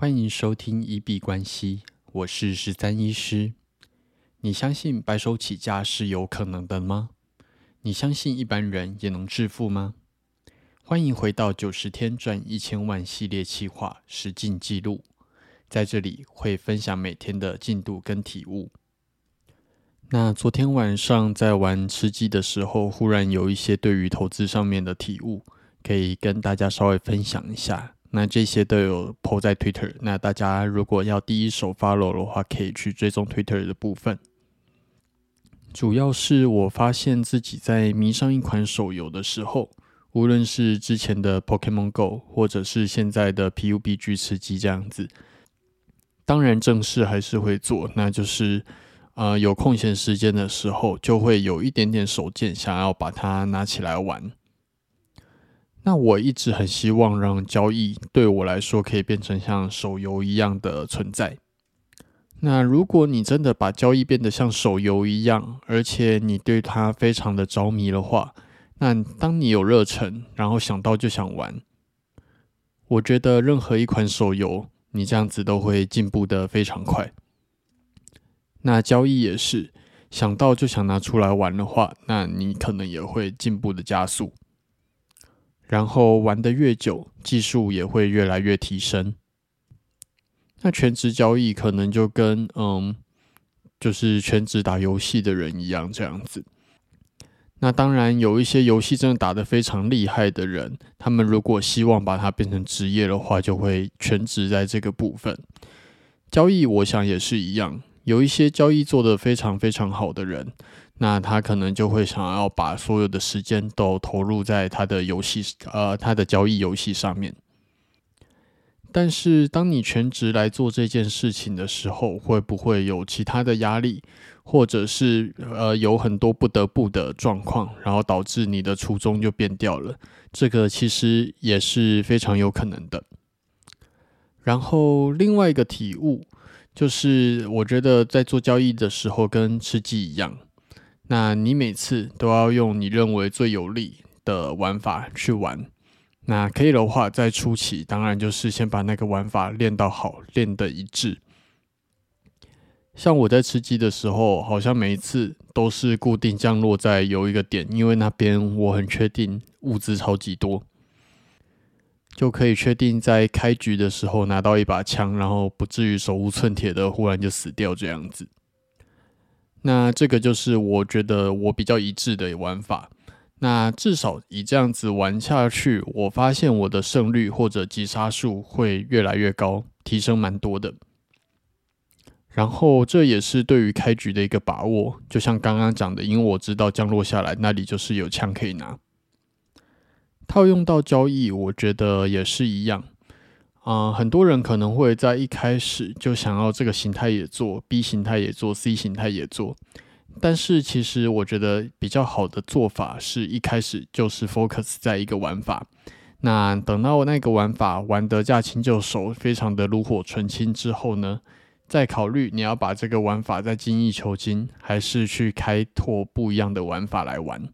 欢迎收听一币关系，我是十三医师。你相信白手起家是有可能的吗？你相信一般人也能致富吗？欢迎回到九十天赚一千万系列企划实进记录，在这里会分享每天的进度跟体悟。那昨天晚上在玩吃鸡的时候，忽然有一些对于投资上面的体悟，可以跟大家稍微分享一下。那这些都有 po 在 Twitter，那大家如果要第一手 follow 的话，可以去追踪 Twitter 的部分。主要是我发现自己在迷上一款手游的时候，无论是之前的 Pokemon Go，或者是现在的 PUBG 吃鸡这样子，当然正事还是会做，那就是呃有空闲时间的时候，就会有一点点手贱，想要把它拿起来玩。那我一直很希望让交易对我来说可以变成像手游一样的存在。那如果你真的把交易变得像手游一样，而且你对它非常的着迷的话，那当你有热忱，然后想到就想玩，我觉得任何一款手游，你这样子都会进步的非常快。那交易也是，想到就想拿出来玩的话，那你可能也会进步的加速。然后玩的越久，技术也会越来越提升。那全职交易可能就跟嗯，就是全职打游戏的人一样这样子。那当然有一些游戏真的打得非常厉害的人，他们如果希望把它变成职业的话，就会全职在这个部分。交易我想也是一样，有一些交易做得非常非常好的人。那他可能就会想要把所有的时间都投入在他的游戏，呃，他的交易游戏上面。但是，当你全职来做这件事情的时候，会不会有其他的压力，或者是呃有很多不得不的状况，然后导致你的初衷就变掉了？这个其实也是非常有可能的。然后，另外一个体悟就是，我觉得在做交易的时候，跟吃鸡一样。那你每次都要用你认为最有利的玩法去玩，那可以的话，在初期当然就是先把那个玩法练到好，练的一致。像我在吃鸡的时候，好像每一次都是固定降落在有一个点，因为那边我很确定物资超级多，就可以确定在开局的时候拿到一把枪，然后不至于手无寸铁的忽然就死掉这样子。那这个就是我觉得我比较一致的玩法。那至少以这样子玩下去，我发现我的胜率或者击杀数会越来越高，提升蛮多的。然后这也是对于开局的一个把握，就像刚刚讲的，因为我知道降落下来那里就是有枪可以拿。套用到交易，我觉得也是一样。啊，很多人可能会在一开始就想要这个形态也做，B 形态也做，C 形态也做。但是其实我觉得比较好的做法是一开始就是 focus 在一个玩法。那等到那个玩法玩得驾轻就熟，非常的炉火纯青之后呢，再考虑你要把这个玩法再精益求精，还是去开拓不一样的玩法来玩。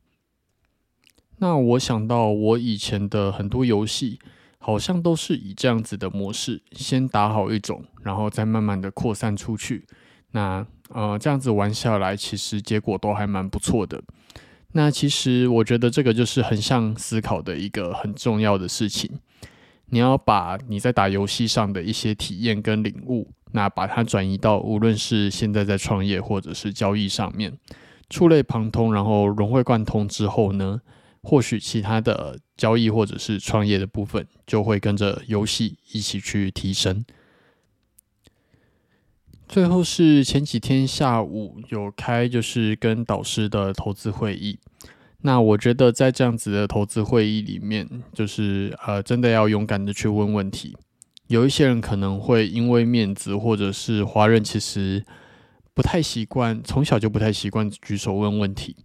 那我想到我以前的很多游戏。好像都是以这样子的模式，先打好一种，然后再慢慢的扩散出去。那呃，这样子玩下来，其实结果都还蛮不错的。那其实我觉得这个就是横向思考的一个很重要的事情。你要把你在打游戏上的一些体验跟领悟，那把它转移到无论是现在在创业或者是交易上面，触类旁通，然后融会贯通之后呢？或许其他的交易或者是创业的部分就会跟着游戏一起去提升。最后是前几天下午有开就是跟导师的投资会议，那我觉得在这样子的投资会议里面，就是呃真的要勇敢的去问问题。有一些人可能会因为面子，或者是华人其实不太习惯，从小就不太习惯举手问问题。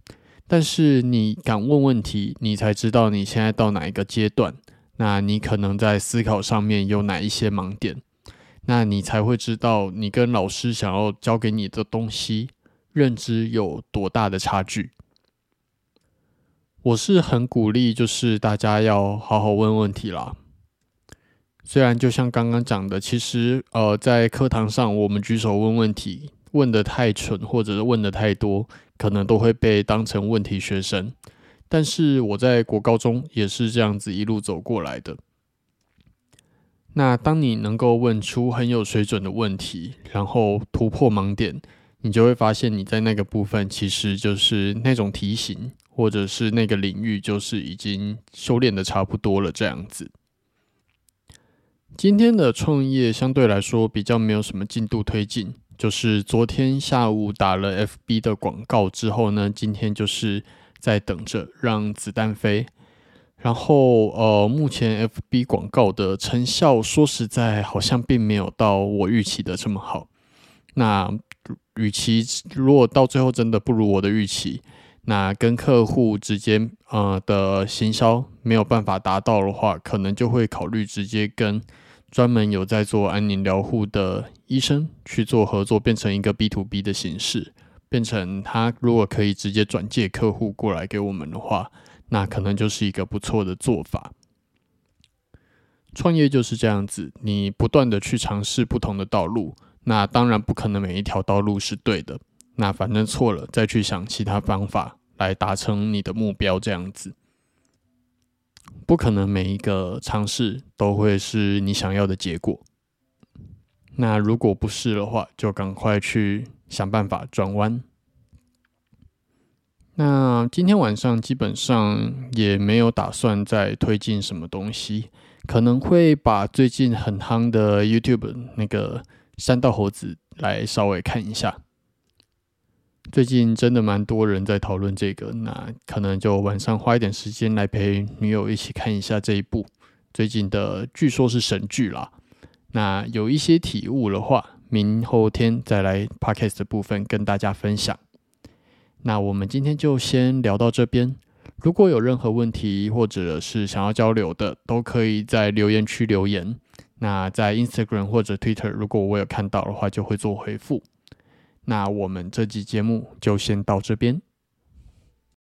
但是你敢问问题，你才知道你现在到哪一个阶段，那你可能在思考上面有哪一些盲点，那你才会知道你跟老师想要教给你的东西认知有多大的差距。我是很鼓励，就是大家要好好问问题啦。虽然就像刚刚讲的，其实呃，在课堂上我们举手问问题，问的太蠢或者是问的太多，可能都会被当成问题学生。但是我在国高中也是这样子一路走过来的。那当你能够问出很有水准的问题，然后突破盲点，你就会发现你在那个部分其实就是那种题型，或者是那个领域，就是已经修炼的差不多了这样子。今天的创业相对来说比较没有什么进度推进，就是昨天下午打了 FB 的广告之后呢，今天就是在等着让子弹飞。然后呃，目前 FB 广告的成效，说实在好像并没有到我预期的这么好。那与其如果到最后真的不如我的预期，那跟客户之间呃的行销没有办法达到的话，可能就会考虑直接跟专门有在做安宁疗护的医生去做合作，变成一个 B to B 的形式，变成他如果可以直接转介客户过来给我们的话。那可能就是一个不错的做法。创业就是这样子，你不断的去尝试不同的道路。那当然不可能每一条道路是对的。那反正错了，再去想其他方法来达成你的目标。这样子，不可能每一个尝试都会是你想要的结果。那如果不是的话，就赶快去想办法转弯。那今天晚上基本上也没有打算再推进什么东西，可能会把最近很夯的 YouTube 那个三道猴子来稍微看一下。最近真的蛮多人在讨论这个，那可能就晚上花一点时间来陪女友一起看一下这一部最近的，据说是神剧啦。那有一些体悟的话，明后天再来 Podcast 的部分跟大家分享。那我们今天就先聊到这边。如果有任何问题或者是想要交流的，都可以在留言区留言。那在 Instagram 或者 Twitter，如果我有看到的话，就会做回复。那我们这期节目就先到这边。